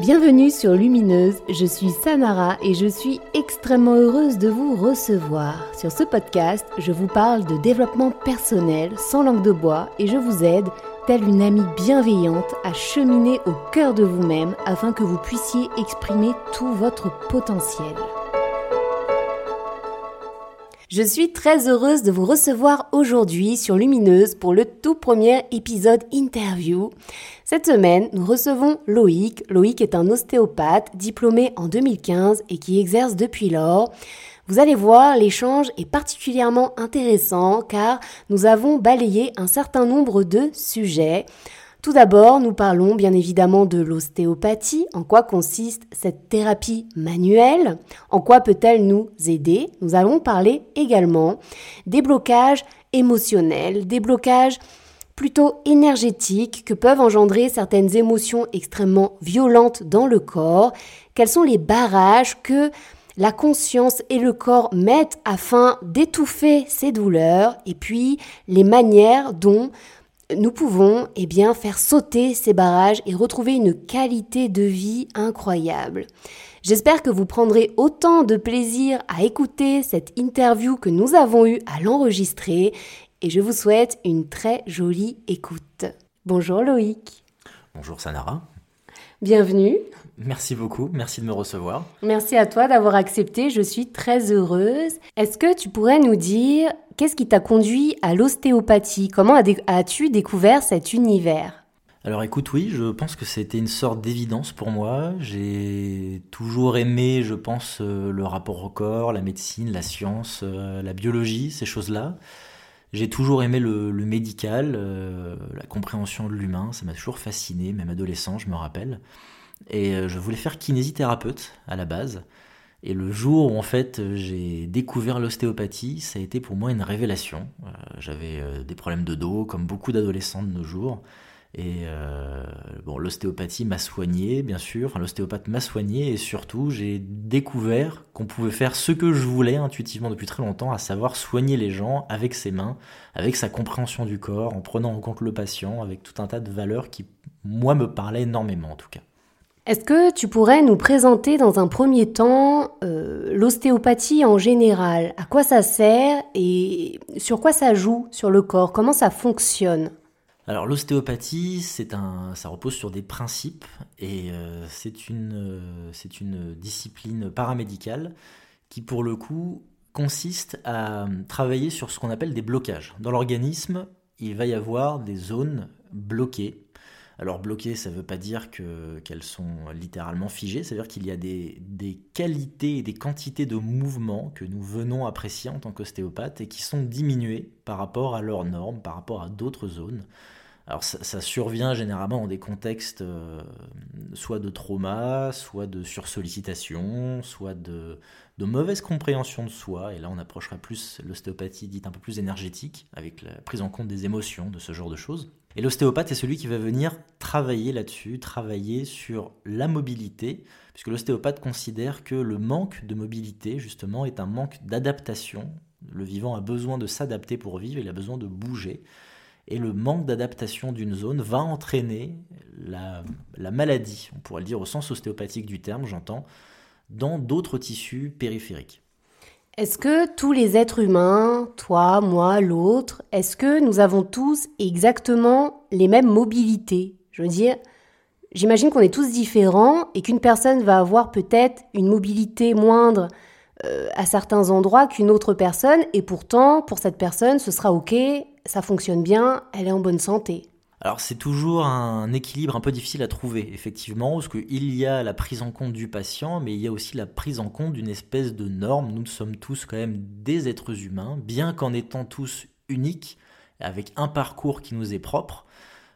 Bienvenue sur Lumineuse, je suis Samara et je suis extrêmement heureuse de vous recevoir. Sur ce podcast, je vous parle de développement personnel sans langue de bois et je vous aide, telle une amie bienveillante, à cheminer au cœur de vous-même afin que vous puissiez exprimer tout votre potentiel. Je suis très heureuse de vous recevoir aujourd'hui sur Lumineuse pour le tout premier épisode interview. Cette semaine, nous recevons Loïc. Loïc est un ostéopathe diplômé en 2015 et qui exerce depuis lors. Vous allez voir, l'échange est particulièrement intéressant car nous avons balayé un certain nombre de sujets. Tout d'abord, nous parlons bien évidemment de l'ostéopathie, en quoi consiste cette thérapie manuelle, en quoi peut-elle nous aider? Nous allons parler également des blocages émotionnels, des blocages plutôt énergétiques que peuvent engendrer certaines émotions extrêmement violentes dans le corps, quels sont les barrages que la conscience et le corps mettent afin d'étouffer ces douleurs, et puis les manières dont nous pouvons eh bien, faire sauter ces barrages et retrouver une qualité de vie incroyable. J'espère que vous prendrez autant de plaisir à écouter cette interview que nous avons eu à l'enregistrer et je vous souhaite une très jolie écoute. Bonjour Loïc. Bonjour Sanara. Bienvenue. Merci beaucoup, merci de me recevoir. Merci à toi d'avoir accepté, je suis très heureuse. Est-ce que tu pourrais nous dire qu'est-ce qui t'a conduit à l'ostéopathie? Comment as-tu découvert cet univers? Alors écoute, oui, je pense que c'était une sorte d'évidence pour moi. J'ai toujours aimé, je pense, euh, le rapport au corps, la médecine, la science, euh, la biologie, ces choses-là. J'ai toujours aimé le, médical, euh, la compréhension de l'humain, ça m'a toujours fasciné, même adolescent, je me rappelle. Et euh, je voulais faire kinésithérapeute à la base. Et le jour où en fait j'ai découvert l'ostéopathie, ça a été pour moi une révélation. Euh, j'avais des problèmes de dos, comme beaucoup d'adolescents de nos jours. Et euh, bon, l'ostéopathie m'a soigné, bien sûr. L'ostéopathe m'a soigné et surtout, j'ai découvert qu'on pouvait faire ce que je voulais intuitivement depuis très longtemps, à savoir soigner les gens avec ses mains, avec sa compréhension du corps, en prenant en compte le patient, avec tout un tas de valeurs qui, moi, me parlaient énormément en tout cas. Est-ce que tu pourrais nous présenter dans un premier temps euh, l'ostéopathie en général? À quoi ça sert et sur quoi ça joue sur le corps? Comment ça fonctionne? Alors l'ostéopathie, ça repose sur des principes et euh, c'est une, euh, c'est une discipline paramédicale qui pour le coup consiste à travailler sur ce qu'on appelle des blocages. Dans l'organisme, il va y avoir des zones bloquées alors bloquées, ça ne veut pas dire qu'elles sont littéralement figées, c'est-à-dire qu'il y a des, qualités et des quantités de mouvements que nous venons apprécier en tant qu'ostéopathe et qui sont diminuées par rapport à leurs normes, par rapport à d'autres zones. Alors ça, survient généralement dans des contextes euh, soit de trauma, soit de sursollicitation, soit de, de mauvaise compréhension de soi. Et là, on approchera plus l'ostéopathie dite un peu plus énergétique, avec la prise en compte des émotions, de ce genre de choses. Et l'ostéopathe est celui qui va venir travailler là-dessus, travailler sur la mobilité, puisque l'ostéopathe considère que le manque de mobilité, justement, est un manque d'adaptation. Le vivant a besoin de s'adapter pour vivre, il a besoin de bouger et le manque d'adaptation d'une zone va entraîner la, maladie, on pourrait le dire au sens ostéopathique du terme, j'entends, dans d'autres tissus périphériques. Est-ce que tous les êtres humains, toi, moi, l'autre, est-ce que nous avons tous exactement les mêmes mobilités? Je veux dire, j'imagine qu'on est tous différents et qu'une personne va avoir peut-être une mobilité moindre euh, à certains endroits qu'une autre personne et pourtant, pour cette personne, ce sera OK, ça fonctionne bien, elle est en bonne santé. Alors c'est toujours un équilibre un peu difficile à trouver, effectivement, parce qu'il y a la prise en compte du patient, mais il y a aussi la prise en compte d'une espèce de norme. Nous sommes tous quand même des êtres humains, bien qu'en étant tous uniques, avec un parcours qui nous est propre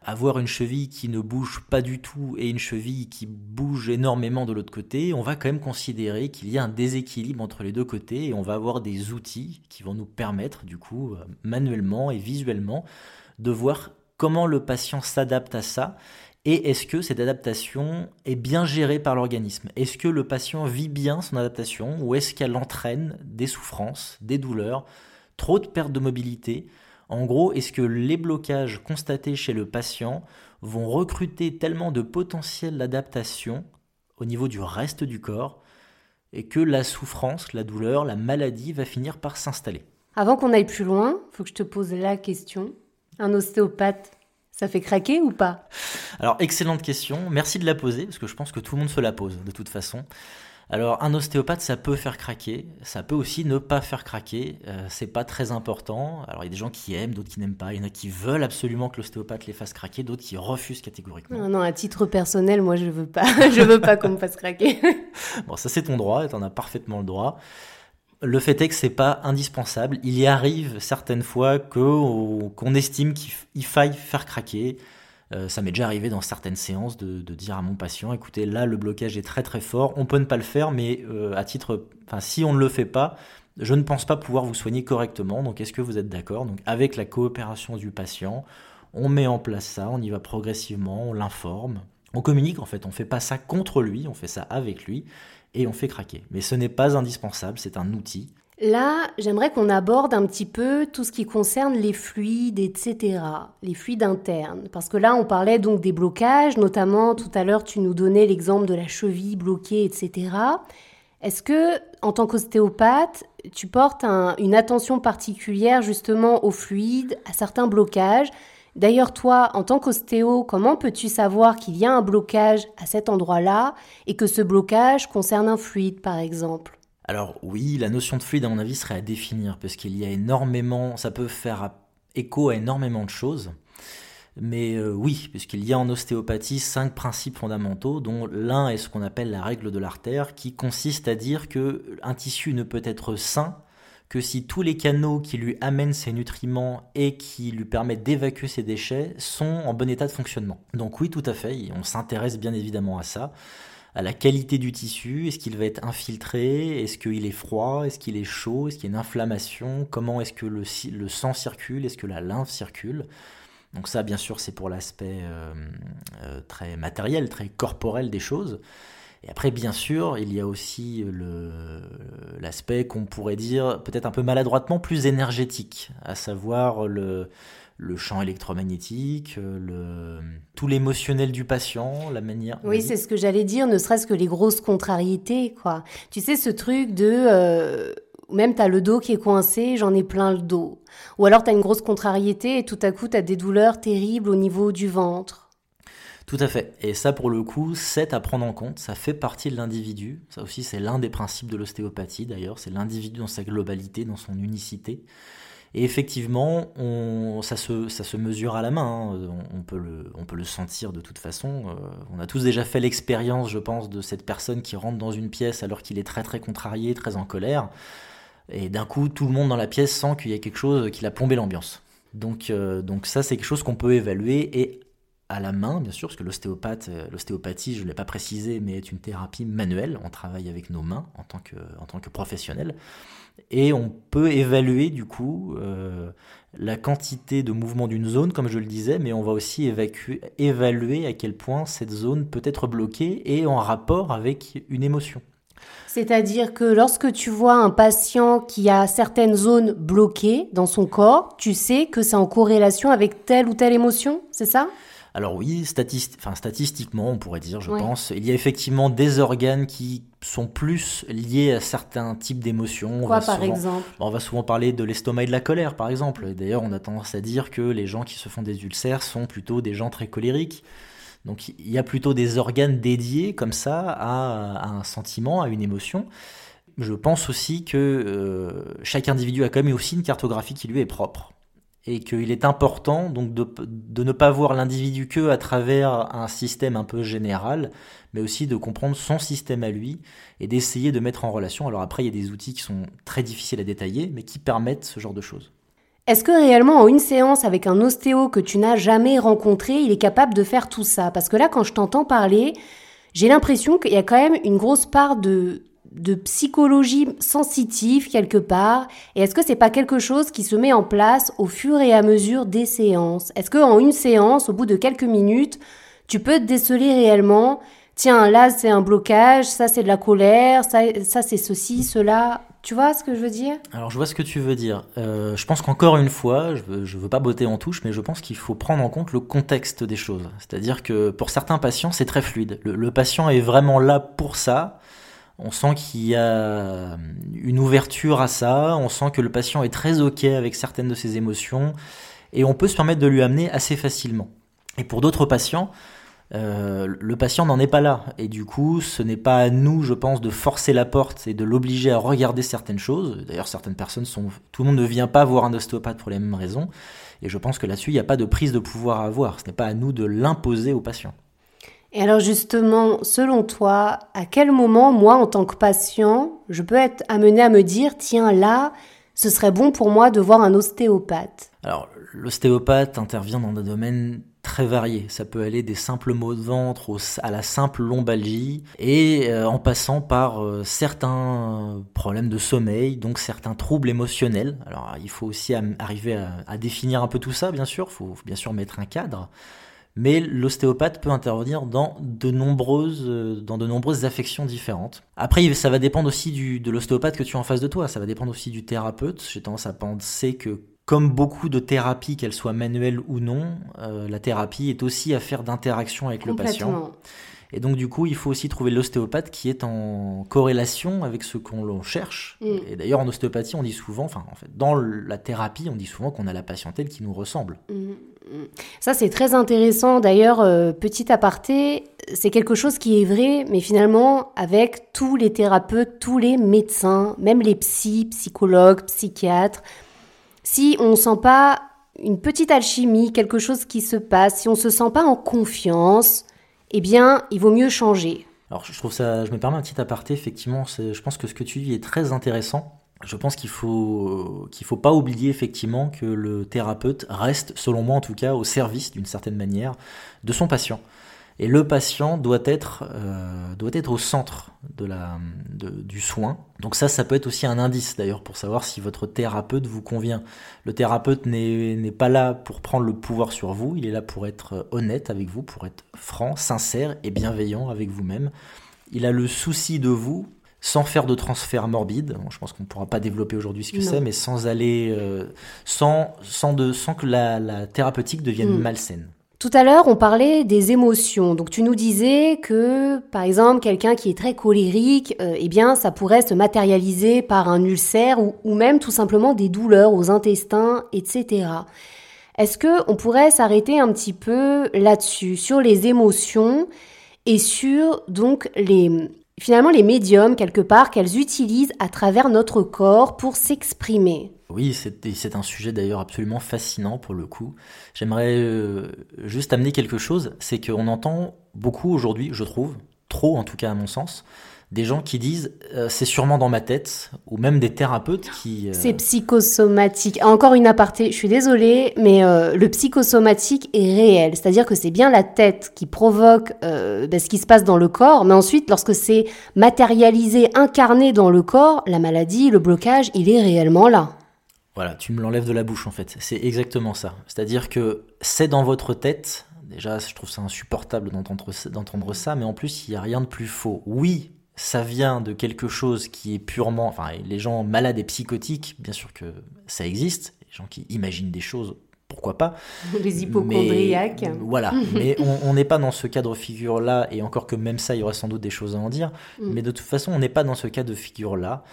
avoir une cheville qui ne bouge pas du tout et une cheville qui bouge énormément de l'autre côté, on va quand même considérer qu'il y a un déséquilibre entre les deux côtés et on va avoir des outils qui vont nous permettre, du coup, euh, manuellement et visuellement, de voir comment le patient s'adapte à ça et est-ce que cette adaptation est bien gérée par l'organisme? Est-ce que le patient vit bien son adaptation ou est-ce qu'elle entraîne des souffrances, des douleurs, trop de perte de mobilité en gros, est-ce que les blocages constatés chez le patient vont recruter tellement de potentiel d'adaptation au niveau du reste du corps et que la souffrance, la douleur, la maladie va finir par s'installer? Avant qu'on aille plus loin, faut que je te pose la question. Un ostéopathe, ça fait craquer ou pas? Alors, excellente question. Merci de la poser, parce que je pense que tout le monde se la pose, de toute façon. Alors un ostéopathe, ça peut faire craquer, ça peut aussi ne pas faire craquer, euh, c'est pas très important. Alors il y a des gens qui aiment, d'autres qui n'aiment pas, il y en a qui veulent absolument que l'ostéopathe les fasse craquer, d'autres qui refusent catégoriquement. Non, non, à titre personnel, moi je veux pas, je veux pas qu'on me fasse craquer. bon, ça c'est ton droit, tu en as parfaitement le droit. Le fait est que c'est pas indispensable. Il y arrive certaines fois qu'on estime qu'il faille faire craquer. Euh, ça m'est déjà arrivé dans certaines séances de, dire à mon patient, écoutez, là le blocage est très très fort, on peut ne pas le faire, mais euh, à titre, enfin si on ne le fait pas, je ne pense pas pouvoir vous soigner correctement. Donc est-ce que vous êtes d'accord? Donc avec la coopération du patient, on met en place ça, on y va progressivement, on l'informe, on communique en fait, on fait pas ça contre lui, on fait ça avec lui et on fait craquer. Mais ce n'est pas indispensable, c'est un outil. Là, j'aimerais qu'on aborde un petit peu tout ce qui concerne les fluides, etc., les fluides internes. Parce que là, on parlait donc des blocages, notamment tout à l'heure, tu nous donnais l'exemple de la cheville bloquée, etc. Est-ce que, en tant qu'ostéopathe, tu portes une attention particulière justement aux fluides, à certains blocages? D'ailleurs, toi, en tant qu'ostéo, comment peux-tu savoir qu'il y a un blocage à cet endroit-là et que ce blocage concerne un fluide, par exemple? Alors oui, la notion de fluide, à mon avis, serait à définir, parce qu'il y a énormément, ça peut faire écho à énormément de choses. Mais euh, oui, puisqu'il y a en ostéopathie cinq principes fondamentaux, dont l'un est ce qu'on appelle la règle de l'artère, qui consiste à dire que un tissu ne peut être sain que si tous les canaux qui lui amènent ses nutriments et qui lui permettent d'évacuer ses déchets sont en bon état de fonctionnement. Donc oui, tout à fait, on s'intéresse bien évidemment à ça à la qualité du tissu, est-ce qu'il va être infiltré, est-ce qu'il est froid, est-ce qu'il est chaud, est-ce qu'il y a une inflammation, comment est-ce que le, le, sang circule, est-ce que la lymphe circule? Donc ça, bien sûr, c'est pour l'aspect euh, euh, très matériel, très corporel des choses. Et après, bien sûr, il y a aussi l'aspect qu'on pourrait dire peut-être un peu maladroitement plus énergétique, à savoir le, le champ électromagnétique, le, tout l'émotionnel du patient, la manière. Oui, c'est ce que j'allais dire, ne serait-ce que les grosses contrariétés, quoi. Tu sais, ce truc de. Euh, même tu as le dos qui est coincé, j'en ai plein le dos. Ou alors tu as une grosse contrariété et tout à coup tu as des douleurs terribles au niveau du ventre. Tout à fait. Et ça, pour le coup, c'est à prendre en compte. Ça fait partie de l'individu. Ça aussi, c'est l'un des principes de l'ostéopathie, d'ailleurs. C'est l'individu dans sa globalité, dans son unicité. Et effectivement, ça, se, mesure à la main, hein. on, peut le, on peut le sentir de toute façon. Euh, on a tous déjà fait l'expérience, je pense, de cette personne qui rentre dans une pièce alors qu'il est très très contrarié, très en colère. Et d'un coup, tout le monde dans la pièce sent qu'il y a quelque chose qui l'a plombé l'ambiance. Donc, euh, donc ça, c'est quelque chose qu'on peut évaluer et à la main, bien sûr, parce que euh, l'ostéopathie, je ne l'ai pas précisé, mais est une thérapie manuelle. On travaille avec nos mains en tant que, en tant que professionnel. Et on peut évaluer, du coup, euh, la quantité de mouvement d'une zone, comme je le disais, mais on va aussi évaluer à quel point cette zone peut être bloquée et en rapport avec une émotion. C'est-à-dire que lorsque tu vois un patient qui a certaines zones bloquées dans son corps, tu sais que c'est en corrélation avec telle ou telle émotion, c'est ça? Alors oui, enfin, statistiquement, on pourrait dire, je pense, il y a effectivement des organes qui sont plus liés à certains types d'émotions. Quoi, par exemple? On va souvent parler de l'estomac et de la colère, par exemple. D'ailleurs, on a tendance à dire que les gens qui se font des ulcères sont plutôt des gens très colériques. Donc il y a plutôt des organes dédiés comme ça à, un sentiment, à une émotion. Je pense aussi que euh, chaque individu a quand même aussi une cartographie qui lui est propre et qu'il est important donc de, de ne pas voir l'individu que à travers un système un peu général, mais aussi de comprendre son système à lui et d'essayer de mettre en relation. Alors après, il y a des outils qui sont très difficiles à détailler, mais qui permettent ce genre de choses. Est-ce que réellement en une séance avec un ostéo que tu n'as jamais rencontré, il est capable de faire tout ça? Parce que là, quand je t'entends parler, j'ai l'impression qu'il y a quand même une grosse part de, psychologie sensitive quelque part. Et est-ce que c'est pas quelque chose qui se met en place au fur et à mesure des séances? Est-ce que en une séance, au bout de quelques minutes, tu peux te déceler réellement? Tiens, là c'est un blocage, ça c'est de la colère, ça c'est ceci, cela. Tu vois ce que je veux dire? Alors je vois ce que tu veux dire. Euh, je pense qu'encore une fois, je veux, veux pas botter en touche, mais je pense qu'il faut prendre en compte le contexte des choses. C'est-à-dire que pour certains patients, c'est très fluide. Le, patient est vraiment là pour ça. On sent qu'il y a une ouverture à ça. On sent que le patient est très ok avec certaines de ses émotions, et on peut se permettre de lui amener assez facilement. Et pour d'autres patients, euh, le patient n'en est pas là. Et du coup, ce n'est pas à nous, je pense, de forcer la porte et de l'obliger à regarder certaines choses. D'ailleurs, certaines personnes sont... Tout le monde ne vient pas voir un ostéopathe pour les mêmes raisons. Et je pense que là-dessus, il n'y a pas de prise de pouvoir à avoir. Ce n'est pas à nous de l'imposer au patient. Et alors justement, selon toi, à quel moment, moi, en tant que patient, je peux être amené à me dire, tiens, là, ce serait bon pour moi de voir un ostéopathe? Alors, l'ostéopathe intervient dans des domaines très varié. Ça peut aller des simples maux de ventre à la simple lombalgie et euh, en passant par euh, certains problèmes de sommeil, donc certains troubles émotionnels. Alors il faut aussi arriver à, définir un peu tout ça, bien sûr. Faut, bien sûr mettre un cadre. Mais l'ostéopathe peut intervenir dans de nombreuses, euh, dans de nombreuses affections différentes. Après, ça va dépendre aussi de l'ostéopathe que tu as en face de toi. Ça va dépendre aussi du thérapeute. J'ai tendance à penser que comme beaucoup de thérapies, qu'elles soient manuelles ou non, euh, la thérapie est aussi affaire d'interaction avec le patient. Et donc du coup, il faut aussi trouver l'ostéopathe qui est en corrélation avec ce qu'on cherche. Mm. Et d'ailleurs, en ostéopathie, on dit souvent, enfin en fait, dans la thérapie, on dit souvent qu'on a la patientèle qui nous ressemble. Mm, mm. Ça, c'est très intéressant. D'ailleurs, euh, petit aparté, c'est quelque chose qui est vrai, mais finalement, avec tous les thérapeutes, tous les médecins, même les psys, psychologues, psychiatres, si on ne sent pas une petite alchimie, quelque chose qui se passe, si on ne se sent pas en confiance, eh bien, il vaut mieux changer. Alors, je trouve ça, je me permets un petit aparté, effectivement, je pense que ce que tu dis est très intéressant. Je pense qu'il faut qu'il faut pas oublier effectivement que le thérapeute reste, selon moi en tout cas, au service d'une certaine manière de son patient. Et le patient doit être, euh, doit être au centre de la, du soin. Donc ça, ça peut être aussi un indice d'ailleurs pour savoir si votre thérapeute vous convient. Le thérapeute n'est pas là pour prendre le pouvoir sur vous, il est là pour être honnête avec vous, pour être franc, sincère et bienveillant avec vous-même. Il a le souci de vous sans faire de transfert morbide. je pense qu'on ne pourra pas développer aujourd'hui ce que c'est, mais sans aller, euh, sans, sans, de, sans que la, thérapeutique devienne mm. malsaine. Tout à l'heure, on parlait des émotions. Donc tu nous disais que, par exemple, quelqu'un qui est très colérique, euh, eh bien, ça pourrait se matérialiser par un ulcère ou, ou même tout simplement des douleurs aux intestins, etc. Est-ce que on pourrait s'arrêter un petit peu là-dessus, sur les émotions et sur donc les finalement les médiums quelque part qu'elles utilisent à travers notre corps pour s'exprimer? Oui, c'est un sujet d'ailleurs absolument fascinant pour le coup. J'aimerais euh, juste amener quelque chose, c'est qu'on entend beaucoup aujourd'hui, je trouve, trop en tout cas à mon sens, des gens qui disent euh, c'est sûrement dans ma tête, ou même des thérapeutes qui... Euh, c'est psychosomatique. Encore une aparté, je suis désolée, mais le psychosomatique est réel. C'est-à-dire que c'est bien la tête qui provoque ben, ce qui se passe dans le corps, mais ensuite, lorsque c'est matérialisé, incarné dans le corps, la maladie, le blocage, il est réellement là. Voilà, tu me l'enlèves de la bouche en fait. C'est exactement ça. C'est-à-dire que c'est dans votre tête. Déjà, je trouve ça insupportable d'entendre ça, mais en plus, il n'y a rien de plus faux. Oui, ça vient de quelque chose qui est purement. Enfin, les gens malades et psychotiques, bien sûr que ça existe. Les gens qui imaginent des choses, pourquoi pas. Les hypochondriaques. voilà, mais on n'est pas dans ce cadre figure-là, et encore que même ça, il y aurait sans doute des choses à en dire. Mm. Mais de toute façon, on n'est pas dans ce cas de figure-là.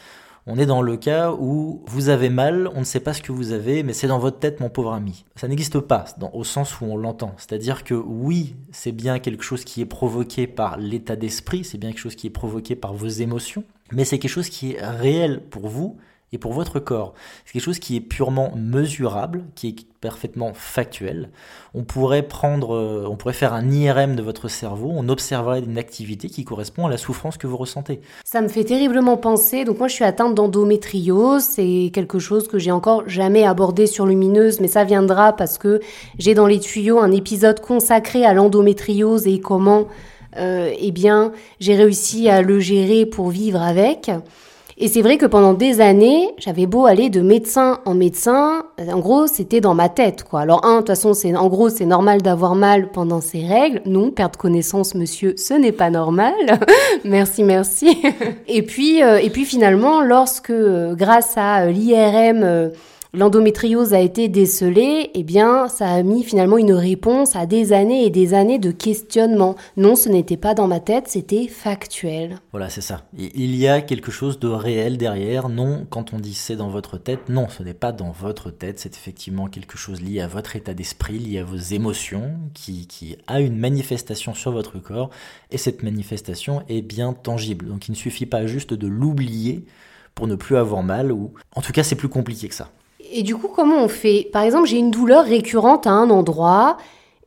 On est dans le cas où vous avez mal, on ne sait pas ce que vous avez, mais c'est dans votre tête, mon pauvre ami. Ça n'existe pas, au sens où on l'entend. C'est-à-dire que oui, c'est bien quelque chose qui est provoqué par l'état d'esprit, c'est bien quelque chose qui est provoqué par vos émotions, mais c'est quelque chose qui est réel pour vous et pour votre corps. C'est quelque chose qui est purement mesurable, qui est parfaitement factuel. On pourrait prendre, euh, on pourrait faire un IRM de votre cerveau, on observerait une activité qui correspond à la souffrance que vous ressentez. Ça me fait terriblement penser. Donc moi, je suis atteinte d'endométriose. C'est quelque chose que j'ai encore jamais abordé sur Lumineuse, mais ça viendra parce que j'ai dans les tuyaux un épisode consacré à l'endométriose et comment, euh, eh bien, j'ai réussi à le gérer pour vivre avec. Et c'est vrai que pendant des années, j'avais beau aller de médecin en médecin, en gros, c'était dans ma tête, quoi. Alors, un, de toute façon, c'est, en gros, c'est normal d'avoir mal pendant ces règles. Non, perdre connaissance, monsieur, ce n'est pas normal. merci, merci. et puis, euh, et puis finalement, lorsque, euh, grâce à euh, l'IRM, l'endométriose a été décelée, eh bien, ça a mis finalement une réponse à des années et des années de questionnement. Non, ce n'était pas dans ma tête, c'était factuel. Voilà, c'est ça. Il y a quelque chose de réel derrière. Non, quand on dit c'est dans votre tête, non, ce n'est pas dans votre tête. C'est effectivement quelque chose lié à votre état d'esprit, lié à vos émotions, qui, qui a une manifestation sur votre corps. Et cette manifestation est bien tangible. Donc il ne suffit pas juste de l'oublier pour ne plus avoir mal, ou en tout cas c'est plus compliqué que ça. Et du coup, comment on fait? Par exemple, j'ai une douleur récurrente à un endroit.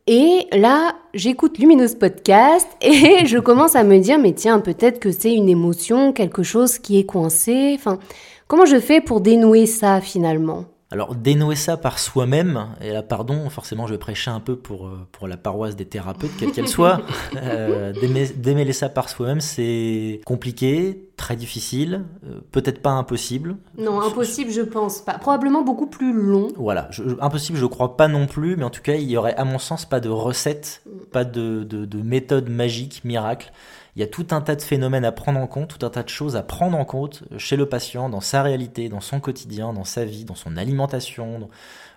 Et là, j'écoute Lumineuse Podcast et je commence à me dire, mais tiens, peut-être que c'est une émotion, quelque chose qui est coincé. Enfin, comment je fais pour dénouer ça finalement? Alors dénouer ça par soi-même, et là pardon, forcément je prêcher un peu pour, euh, pour la paroisse des thérapeutes, quelle qu'elle soit, euh, démêler ça par soi-même c'est compliqué, très difficile, euh, peut-être pas impossible. Non, impossible je pense pas, probablement beaucoup plus long. Voilà, impossible je crois pas non plus, mais en tout cas il y aurait à mon sens pas de recette, pas de, de, de méthode magique, miracle. Il y a tout un tas de phénomènes à prendre en compte, tout un tas de choses à prendre en compte chez le patient, dans sa réalité, dans son quotidien, dans sa vie, dans son alimentation.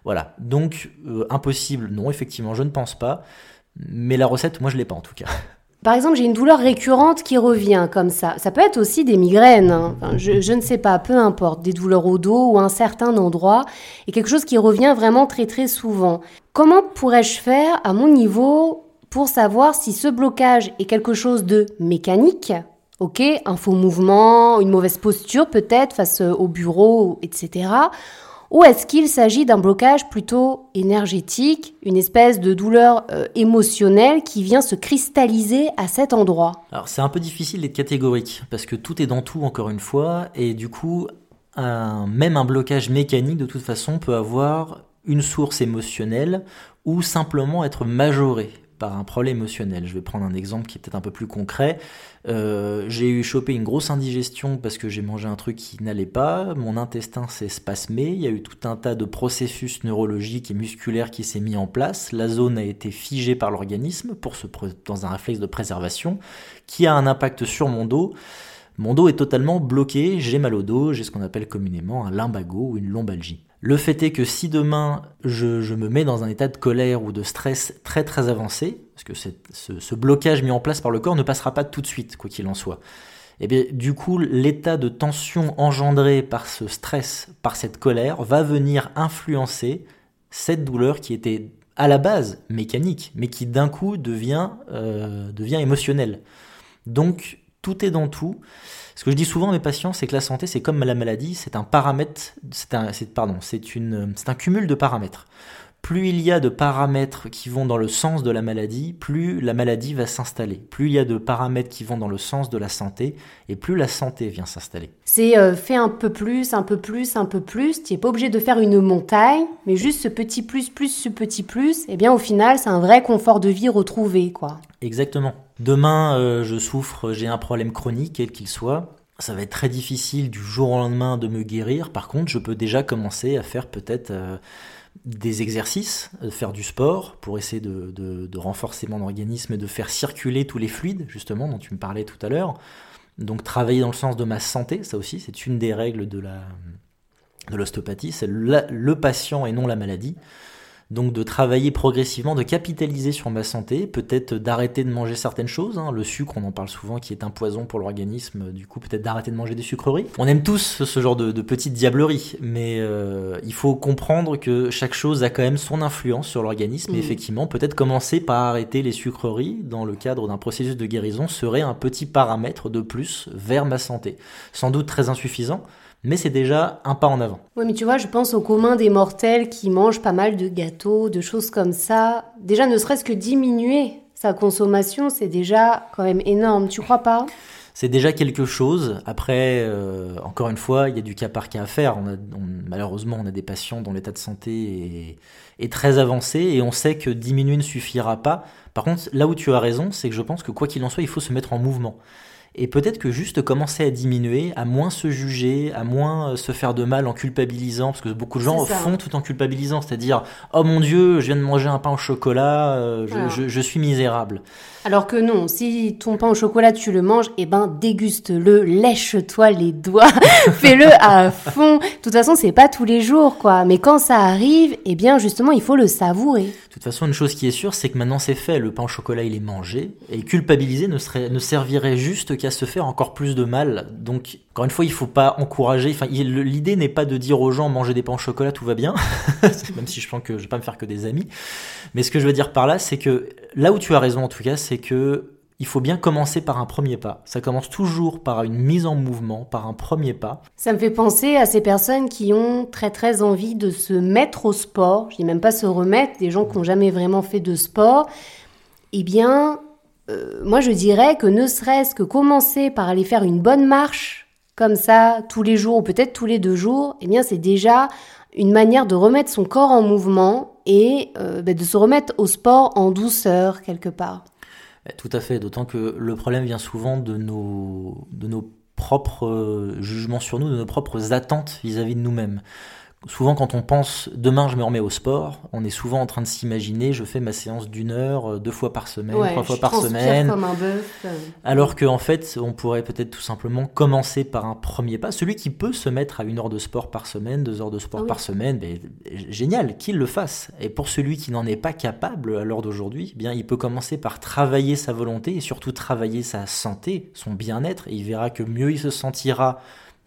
Voilà. Donc, euh, impossible, non, effectivement, je ne pense pas. Mais la recette, moi, je l'ai pas en tout cas. Par exemple, j'ai une douleur récurrente qui revient comme ça. Ça peut être aussi des migraines. Hein. je, ne sais pas, peu importe, des douleurs au dos ou un certain endroit, et quelque chose qui revient vraiment très très souvent. Comment pourrais-je faire à mon niveau pour savoir si ce blocage est quelque chose de mécanique, ok, un faux mouvement, une mauvaise posture peut-être face au bureau, etc. Ou est-ce qu'il s'agit d'un blocage plutôt énergétique, une espèce de douleur euh, émotionnelle qui vient se cristalliser à cet endroit? Alors c'est un peu difficile d'être catégorique, parce que tout est dans tout encore une fois, et du coup, même un blocage mécanique de toute façon peut avoir une source émotionnelle ou simplement être majoré par un problème émotionnel. Je vais prendre un exemple qui est peut-être un peu plus concret. Euh, j'ai eu chopé une grosse indigestion parce que j'ai mangé un truc qui n'allait pas. Mon intestin s'est spasmé. Il y a eu tout un tas de processus neurologiques et musculaires qui s'est mis en place. La zone a été figée par l'organisme pour se dans un réflexe de préservation qui a un impact sur mon dos. Mon dos est totalement bloqué, j'ai mal au dos, j'ai ce qu'on appelle communément un lumbago ou une lombalgie. Le fait est que si demain je, me mets dans un état de colère ou de stress très très avancé, parce que ce, blocage mis en place par le corps ne passera pas tout de suite, quoi qu'il en soit, et eh bien du coup l'état de tension engendré par ce stress, par cette colère, va venir influencer cette douleur qui était à la base mécanique, mais qui d'un coup devient, euh, devient émotionnelle. Donc tout est dans tout. Ce que je dis souvent à mes patients, c'est que la santé, c'est comme la maladie, c'est un paramètre, c'est un, pardon, c'est un cumul de paramètres. Plus il y a de paramètres qui vont dans le sens de la maladie, plus la maladie va s'installer. Plus il y a de paramètres qui vont dans le sens de la santé, et plus la santé vient s'installer. C'est euh, fait un peu plus, un peu plus, un peu plus. Tu n'es pas obligé de faire une montagne, mais juste ce petit plus, plus, ce petit plus. Et eh bien au final, c'est un vrai confort de vie retrouvé, quoi. Exactement. Demain, euh, je souffre, j'ai un problème chronique, quel qu'il soit. Ça va être très difficile du jour au lendemain de me guérir. Par contre, je peux déjà commencer à faire peut-être euh, des exercices, faire du sport pour essayer de, renforcer mon organisme et de faire circuler tous les fluides, justement, dont tu me parlais tout à l'heure. Donc travailler dans le sens de ma santé, ça aussi, c'est une des règles de la de l'ostéopathie, c'est le patient et non la maladie. Donc de travailler progressivement, de capitaliser sur ma santé, peut-être d'arrêter de manger certaines choses. Hein. Le sucre, on en parle souvent, qui est un poison pour l'organisme. Du coup, peut-être d'arrêter de manger des sucreries. On aime tous ce genre de, petites diableries, mais euh, il faut comprendre que chaque chose a quand même son influence sur l'organisme. Et mmh. effectivement, peut-être commencer par arrêter les sucreries dans le cadre d'un processus de guérison serait un petit paramètre de plus vers ma santé. Sans doute très insuffisant mais c'est déjà un pas en avant. Oui, mais tu vois, je pense au commun des mortels qui mangent pas mal de gâteaux, de choses comme ça. Déjà, ne serait-ce que diminuer sa consommation, c'est déjà quand même énorme, tu crois pas? C'est déjà quelque chose. Après, euh, encore une fois, il y a du cas par cas à faire. malheureusement, on a des patients dont l'état de santé est, est, très avancé et on sait que diminuer ne suffira pas. Par contre, là où tu as raison, c'est que je pense que quoi qu'il en soit, il faut se mettre en mouvement. Et peut-être que juste commencer à diminuer, à moins se juger, à moins euh, se faire de mal en culpabilisant, parce que beaucoup de gens font tout en culpabilisant, c'est-à-dire oh mon Dieu, je viens de manger un pain au chocolat, euh, je, suis misérable. Alors que non, si ton pain au chocolat tu le manges, eh ben déguste-le, lèche-toi les doigts, fais-le à fond. De toute façon, c'est pas tous les jours quoi, mais quand ça arrive, eh bien justement, il faut le savourer. De toute façon, une chose qui est sûre, c'est que maintenant c'est fait, le pain au chocolat il est mangé et culpabiliser ne serait ne servirait juste qu'à se faire encore plus de mal. Donc encore une fois, il faut pas encourager, enfin l'idée n'est pas de dire aux gens manger des pains au chocolat tout va bien, même si je pense que je vais pas me faire que des amis. Mais ce que je veux dire par là, c'est que là où tu as raison en tout cas, c'est que il faut bien commencer par un premier pas. Ça commence toujours par une mise en mouvement, par un premier pas. Ça me fait penser à ces personnes qui ont très très envie de se mettre au sport. Je dis même pas se remettre, des gens qui n'ont jamais vraiment fait de sport. Eh bien, euh, moi je dirais que ne serait-ce que commencer par aller faire une bonne marche, comme ça, tous les jours ou peut-être tous les deux jours, eh bien c'est déjà une manière de remettre son corps en mouvement et euh, bah, de se remettre au sport en douceur quelque part. Tout à fait, d'autant que le problème vient souvent de nos, propres euh, jugements sur nous, de nos propres attentes vis-à-vis -vis de nous-mêmes. Souvent, quand on pense demain, je me remets au sport, on est souvent en train de s'imaginer, je fais ma séance d'une heure, euh, deux fois par semaine, trois fois par semaine. Comme un bœuf. Alors qu'en fait, on pourrait peut-être tout simplement commencer par un premier pas. Celui qui peut se mettre à une heure de sport par semaine, deux heures de sport ah par semaine, ben, génial, qu'il le fasse. Et pour celui qui n'en est pas capable à l'heure d'aujourd'hui, eh bien, il peut commencer par travailler sa volonté et surtout travailler sa santé, son bien-être. Et il verra que mieux il se sentira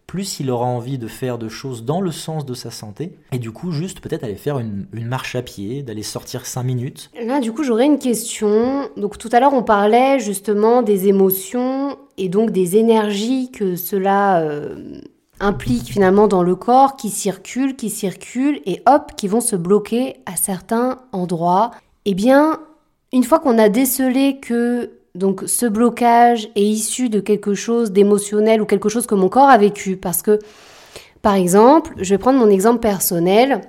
plus il aura envie de faire de choses dans le sens de sa santé. Et du coup, juste peut-être aller faire une, marche à pied, d'aller sortir 5 minutes. Là, du coup, j'aurais une question. Donc tout à l'heure, on parlait justement des émotions et donc des énergies que cela euh, implique finalement dans le corps qui circulent, qui circulent et hop, qui vont se bloquer à certains endroits. Eh bien, une fois qu'on a décelé que donc ce blocage est issu de quelque chose d'émotionnel ou quelque chose que mon corps a vécu. Parce que, par exemple, je vais prendre mon exemple personnel.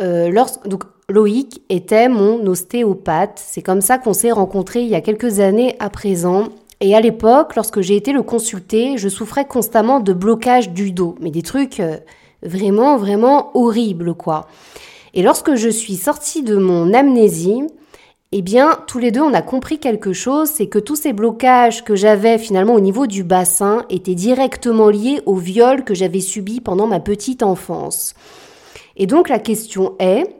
Euh, donc Loïc était mon ostéopathe. C'est comme ça qu'on s'est rencontrés il y a quelques années à présent. Et à l'époque, lorsque j'ai été le consulter, je souffrais constamment de blocage du dos. Mais des trucs euh, vraiment, vraiment horribles, quoi. Et lorsque je suis sortie de mon amnésie, eh bien, tous les deux, on a compris quelque chose, c'est que tous ces blocages que j'avais finalement au niveau du bassin étaient directement liés au viol que j'avais subi pendant ma petite enfance. Et donc la question est,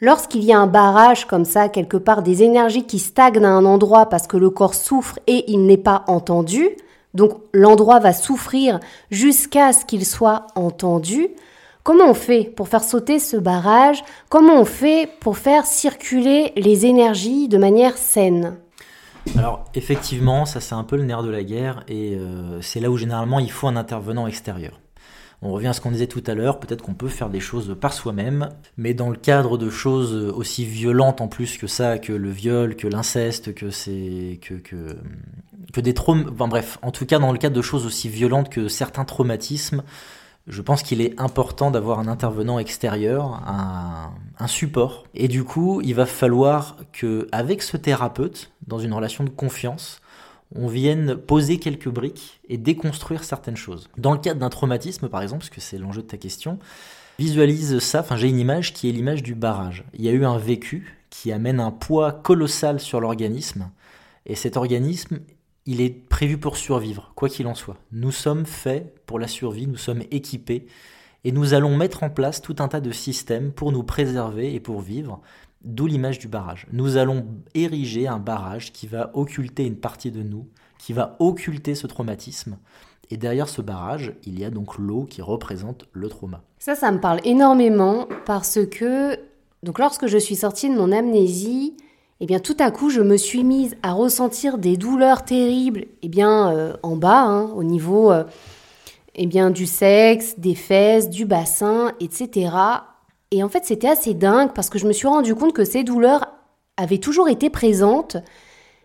lorsqu'il y a un barrage comme ça, quelque part, des énergies qui stagnent à un endroit parce que le corps souffre et il n'est pas entendu, donc l'endroit va souffrir jusqu'à ce qu'il soit entendu, Comment on fait pour faire sauter ce barrage? Comment on fait pour faire circuler les énergies de manière saine? Alors effectivement, ça c'est un peu le nerf de la guerre et euh, c'est là où généralement il faut un intervenant extérieur. On revient à ce qu'on disait tout à l'heure, peut-être qu'on peut faire des choses par soi-même, mais dans le cadre de choses aussi violentes en plus que ça, que le viol, que l'inceste, que c'est que, que, que des traumas, enfin bref, en tout cas dans le cadre de choses aussi violentes que certains traumatismes, je pense qu'il est important d'avoir un intervenant extérieur, un, support. Et du coup, il va falloir que, avec ce thérapeute, dans une relation de confiance, on vienne poser quelques briques et déconstruire certaines choses. Dans le cadre d'un traumatisme, par exemple, parce que c'est l'enjeu de ta question, visualise ça. Enfin, j'ai une image qui est l'image du barrage. Il y a eu un vécu qui amène un poids colossal sur l'organisme. Et cet organisme il est prévu pour survivre, quoi qu'il en soit. Nous sommes faits pour la survie, nous sommes équipés, et nous allons mettre en place tout un tas de systèmes pour nous préserver et pour vivre, d'où l'image du barrage. Nous allons ériger un barrage qui va occulter une partie de nous, qui va occulter ce traumatisme. Et derrière ce barrage, il y a donc l'eau qui représente le trauma. Ça, ça me parle énormément parce que, donc lorsque je suis sortie de mon amnésie, eh bien tout à coup je me suis mise à ressentir des douleurs terribles, eh bien euh, en bas, hein, au niveau euh, eh bien du sexe, des fesses, du bassin, etc. Et en fait c'était assez dingue parce que je me suis rendu compte que ces douleurs avaient toujours été présentes,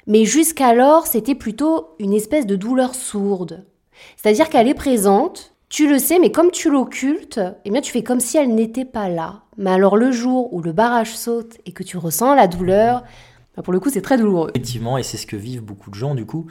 mais jusqu'alors c'était plutôt une espèce de douleur sourde. C'est-à-dire qu'elle est présente, tu le sais, mais comme tu l'occultes, eh bien tu fais comme si elle n'était pas là. Mais alors le jour où le barrage saute et que tu ressens la douleur, Pour le coup, c'est très douloureux. Effectivement, et c'est ce que vivent beaucoup de gens du coup.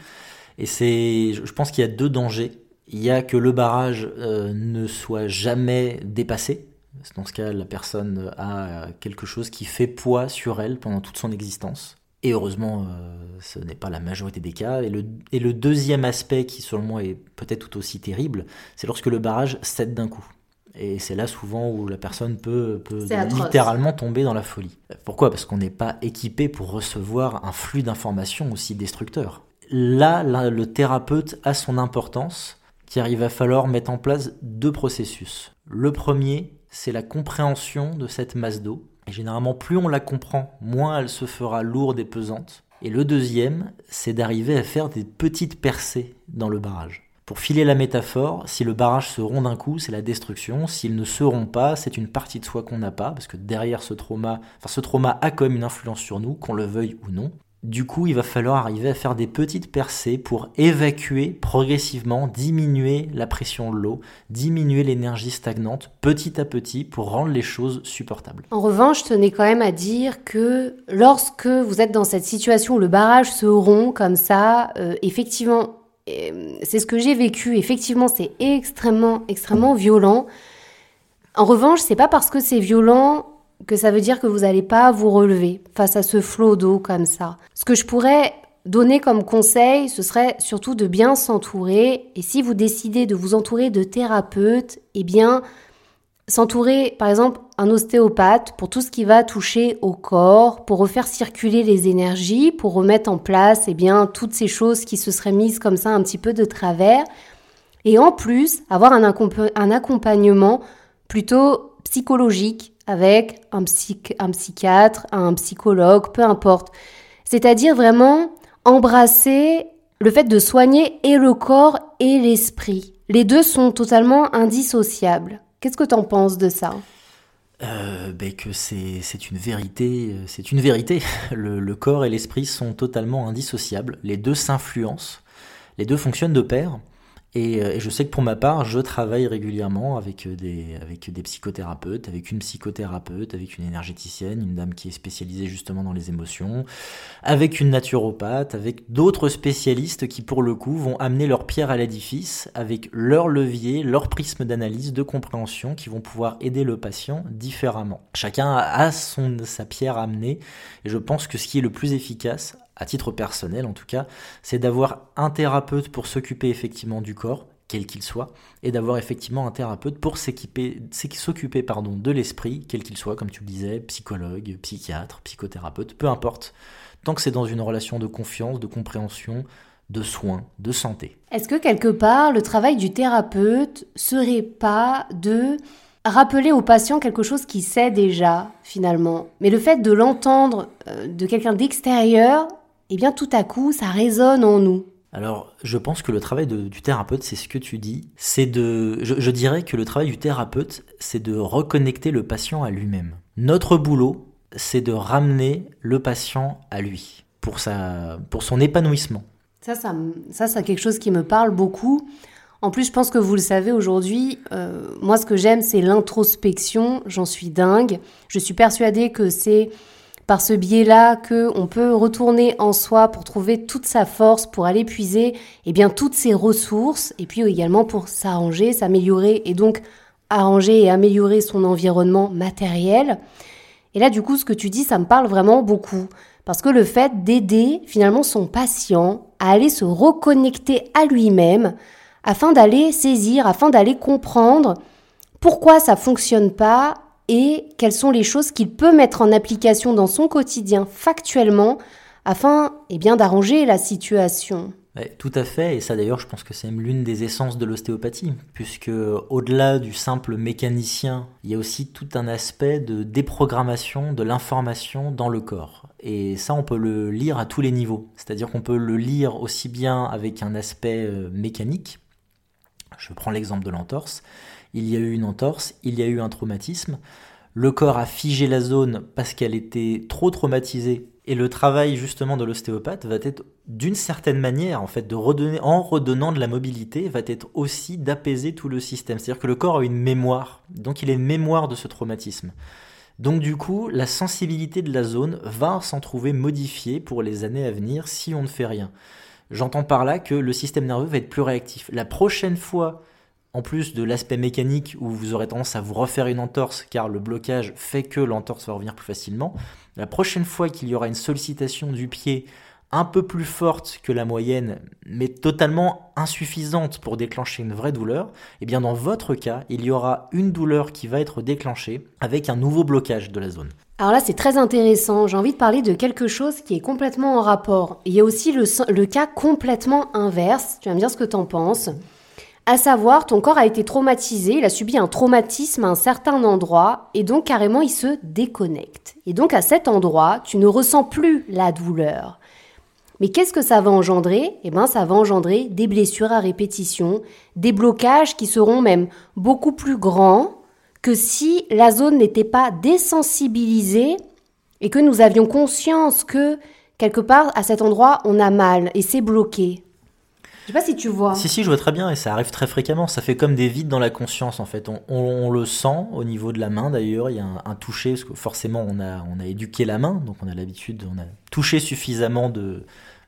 Et c'est, je pense qu'il y a deux dangers. Il y a que le barrage euh, ne soit jamais dépassé. Dans ce cas, la personne a quelque chose qui fait poids sur elle pendant toute son existence. Et heureusement, euh, ce n'est pas la majorité des cas. Et le, et le deuxième aspect qui, selon moi, est peut-être tout aussi terrible, c'est lorsque le barrage cède d'un coup. Et c'est là souvent où la personne peut, peut littéralement tomber dans la folie. Pourquoi? Parce qu'on n'est pas équipé pour recevoir un flux d'informations aussi destructeur. Là, là, le thérapeute a son importance, car il va falloir mettre en place deux processus. Le premier, c'est la compréhension de cette masse d'eau. Et généralement, plus on la comprend, moins elle se fera lourde et pesante. Et le deuxième, c'est d'arriver à faire des petites percées dans le barrage. Pour filer la métaphore, si le barrage se rompt d'un coup, c'est la destruction. S'il ne se rompt pas, c'est une partie de soi qu'on n'a pas, parce que derrière ce trauma, enfin ce trauma a comme une influence sur nous, qu'on le veuille ou non. Du coup, il va falloir arriver à faire des petites percées pour évacuer progressivement, diminuer la pression de l'eau, diminuer l'énergie stagnante petit à petit pour rendre les choses supportables. En revanche, tenais quand même à dire que lorsque vous êtes dans cette situation où le barrage se rompt comme ça, euh, effectivement, euh, c'est ce que j'ai vécu. Effectivement, c'est extrêmement, extrêmement violent. En revanche, c'est pas parce que c'est violent que ça veut dire que vous n'allez pas vous relever face à ce flot d'eau comme ça. Ce que je pourrais donner comme conseil, ce serait surtout de bien s'entourer. Et si vous décidez de vous entourer de thérapeutes, eh bien, s'entourer, par exemple, un ostéopathe pour tout ce qui va toucher au corps, pour refaire circuler les énergies, pour remettre en place, eh bien, toutes ces choses qui se seraient mises comme ça un petit peu de travers. Et en plus, avoir un, un accompagnement plutôt psychologique avec un, un psychiatre, un psychologue, peu importe. C'est-à-dire vraiment embrasser le fait de soigner et le corps et l'esprit. Les deux sont totalement indissociables. Qu'est-ce que tu en penses de ça? Euh, ben que c'est une vérité, euh, c'est une vérité. Le, le corps et l'esprit sont totalement indissociables. Les deux s'influencent, les deux fonctionnent de pair. Euh, et, je sais que pour ma part, je travaille régulièrement avec euh, des, avec des psychothérapeutes, avec une psychothérapeute, avec une énergéticienne, une dame qui est spécialisée justement dans les émotions, avec une naturopathe, avec d'autres spécialistes qui pour le coup vont amener leur pierre à l'édifice avec leur levier, leur prisme d'analyse, de compréhension qui vont pouvoir aider le patient différemment. Chacun a sa pierre à amener et je pense que ce qui est le plus efficace à titre personnel en tout cas, c'est d'avoir un thérapeute pour s'occuper effectivement du corps, quel qu'il soit, et d'avoir effectivement un thérapeute pour s'occuper pardon, de l'esprit, quel qu'il soit, comme tu le disais, psychologue, psychiatre, psychothérapeute, peu importe, tant que c'est dans une relation de confiance, de compréhension, de soins, de santé. Est-ce que quelque part, le travail du thérapeute serait pas de rappeler au patient quelque chose qu'il sait déjà finalement? Mais le fait de l'entendre euh, de quelqu'un d'extérieur, eh bien tout à coup, ça résonne en nous. Alors, je pense que le travail du thérapeute, c'est ce que tu dis, c'est de... Je, dirais que le travail du thérapeute, c'est de reconnecter le patient à lui-même. Notre boulot, c'est de ramener le patient à lui, pour, sa, pour son épanouissement. Ça, ça, ça, c'est quelque chose qui me parle beaucoup. En plus, je pense que vous le savez aujourd'hui, euh, moi, ce que j'aime, c'est l'introspection. J'en suis dingue. Je suis persuadée que c'est par ce biais-là que on peut retourner en soi pour trouver toute sa force, pour aller puiser eh bien toutes ses ressources et puis également pour s'arranger, s'améliorer et donc arranger et améliorer son environnement matériel. Et là du coup ce que tu dis ça me parle vraiment beaucoup parce que le fait d'aider finalement son patient à aller se reconnecter à lui-même afin d'aller saisir, afin d'aller comprendre pourquoi ça fonctionne pas et quelles sont les choses qu'il peut mettre en application dans son quotidien factuellement afin eh bien, d'arranger la situation. tout à fait, et ça d'ailleurs je pense que c'est l'une des essences de l'ostéopathie, puisque au-delà du simple mécanicien, il y a aussi tout un aspect de déprogrammation de l'information dans le corps. Et ça on peut le lire à tous les niveaux, c'est-à-dire qu'on peut le lire aussi bien avec un aspect euh, mécanique, je prends l'exemple de l'entorse, il y a eu une entorse, il y a eu un traumatisme, le corps a figé la zone parce qu'elle était trop traumatisée et le travail justement de l'ostéopathe va être d'une certaine manière en redonnant de la mobilité va être aussi d'apaiser tout le système. C'est-à-dire que le corps a une mémoire, donc il une mémoire de ce traumatisme. Donc du coup, la sensibilité de la zone va s'en trouver modifiée pour les années à venir si on ne fait rien. J'entends par là que le système nerveux va être plus réactif. La prochaine fois, en plus de l'aspect mécanique où vous aurez tendance à vous refaire une entorse car le blocage fait que l'entorse va revenir plus facilement, la prochaine fois qu'il y aura une sollicitation du pied un peu plus forte que la moyenne, mais totalement insuffisante pour déclencher une vraie douleur, eh bien dans votre cas, il y aura une douleur qui va être déclenchée avec un nouveau blocage de la zone. Alors là, c'est très intéressant. J'ai envie de parler de quelque chose qui est complètement en rapport. Il y a aussi le, le cas complètement inverse. Tu vas me dire ce que tu en penses. À savoir, ton corps a été traumatisé, il a subi un traumatisme à un certain endroit, et donc carrément il se déconnecte. Et donc à cet endroit, tu ne ressens plus la douleur. Mais qu'est-ce que ça va engendrer? Eh bien, ça va engendrer des blessures à répétition, des blocages qui seront même beaucoup plus grands que si la zone n'était pas désensibilisée et que nous avions conscience que quelque part à cet endroit on a mal et c'est bloqué. Je sais pas si tu vois. Si, si, je vois très bien et ça arrive très fréquemment. Ça fait comme des vides dans la conscience en fait. On, le sent au niveau de la main d'ailleurs. Il y a un, toucher parce que forcément on a, on a éduqué la main, donc on a l'habitude, on a touché suffisamment de,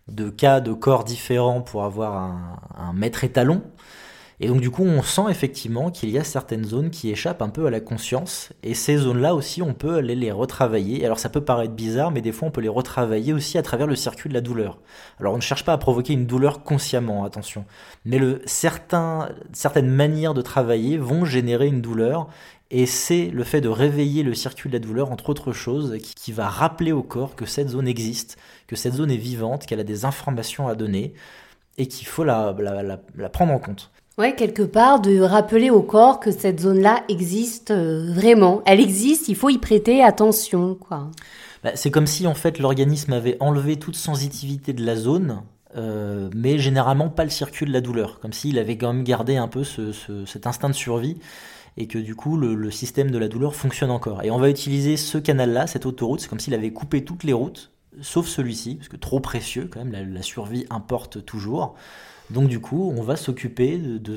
de cas de corps différents pour avoir un, un maître étalon. Et donc du coup, on sent effectivement qu'il y a certaines zones qui échappent un peu à la conscience. Et ces zones-là aussi, on peut aller les retravailler. Alors ça peut paraître bizarre, mais des fois, on peut les retravailler aussi à travers le circuit de la douleur. Alors on ne cherche pas à provoquer une douleur consciemment, attention. Mais le, certains, certaines manières de travailler vont générer une douleur. Et c'est le fait de réveiller le circuit de la douleur, entre autres choses, qui va rappeler au corps que cette zone existe, que cette zone est vivante, qu'elle a des informations à donner, et qu'il faut la, la, la prendre en compte. Ouais, quelque part, de rappeler au corps que cette zone-là existe euh, vraiment. Elle existe, il faut y prêter attention, quoi. Bah, c'est comme si, en fait, l'organisme avait enlevé toute sensibilité de la zone, euh, mais généralement pas le circuit de la douleur. Comme s'il avait quand même gardé un peu ce, cet instinct de survie et que du coup le, le, système de la douleur fonctionne encore. Et on va utiliser ce canal-là, cette autoroute, c'est comme s'il avait coupé toutes les routes, sauf celui-ci, parce que trop précieux quand même, la, survie importe toujours. Donc du coup, on va s'occuper de,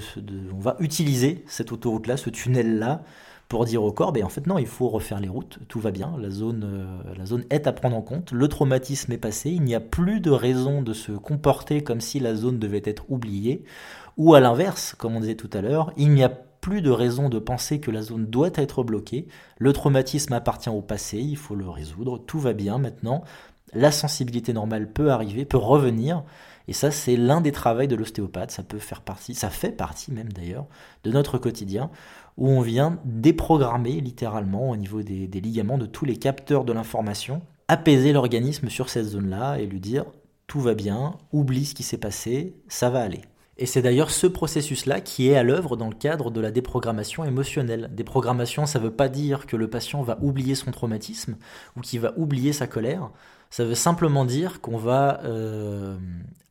on va utiliser cette autoroute-là, ce tunnel-là, pour dire au corps, ben en fait non, il faut refaire les routes, tout va bien, la zone, euh, la zone est à prendre en compte, le traumatisme est passé, il n'y a plus de raison de se comporter comme si la zone devait être oubliée, ou à l'inverse, comme on disait tout à l'heure, il n'y a plus de raison de penser que la zone doit être bloquée, le traumatisme appartient au passé, il faut le résoudre, tout va bien maintenant, la sensibilité normale peut arriver, peut revenir, et ça, c'est l'un des travaux de l'ostéopathe. Ça peut faire partie, ça fait partie même d'ailleurs, de notre quotidien, où on vient déprogrammer littéralement au niveau des, ligaments de tous les capteurs de l'information, apaiser l'organisme sur cette zone-là et lui dire tout va bien, oublie ce qui s'est passé, ça va aller. Et c'est d'ailleurs ce processus-là qui est à l'œuvre dans le cadre de la déprogrammation émotionnelle. Déprogrammation, ça ne veut pas dire que le patient va oublier son traumatisme ou qu'il va oublier sa colère. Ça veut simplement dire qu'on va euh,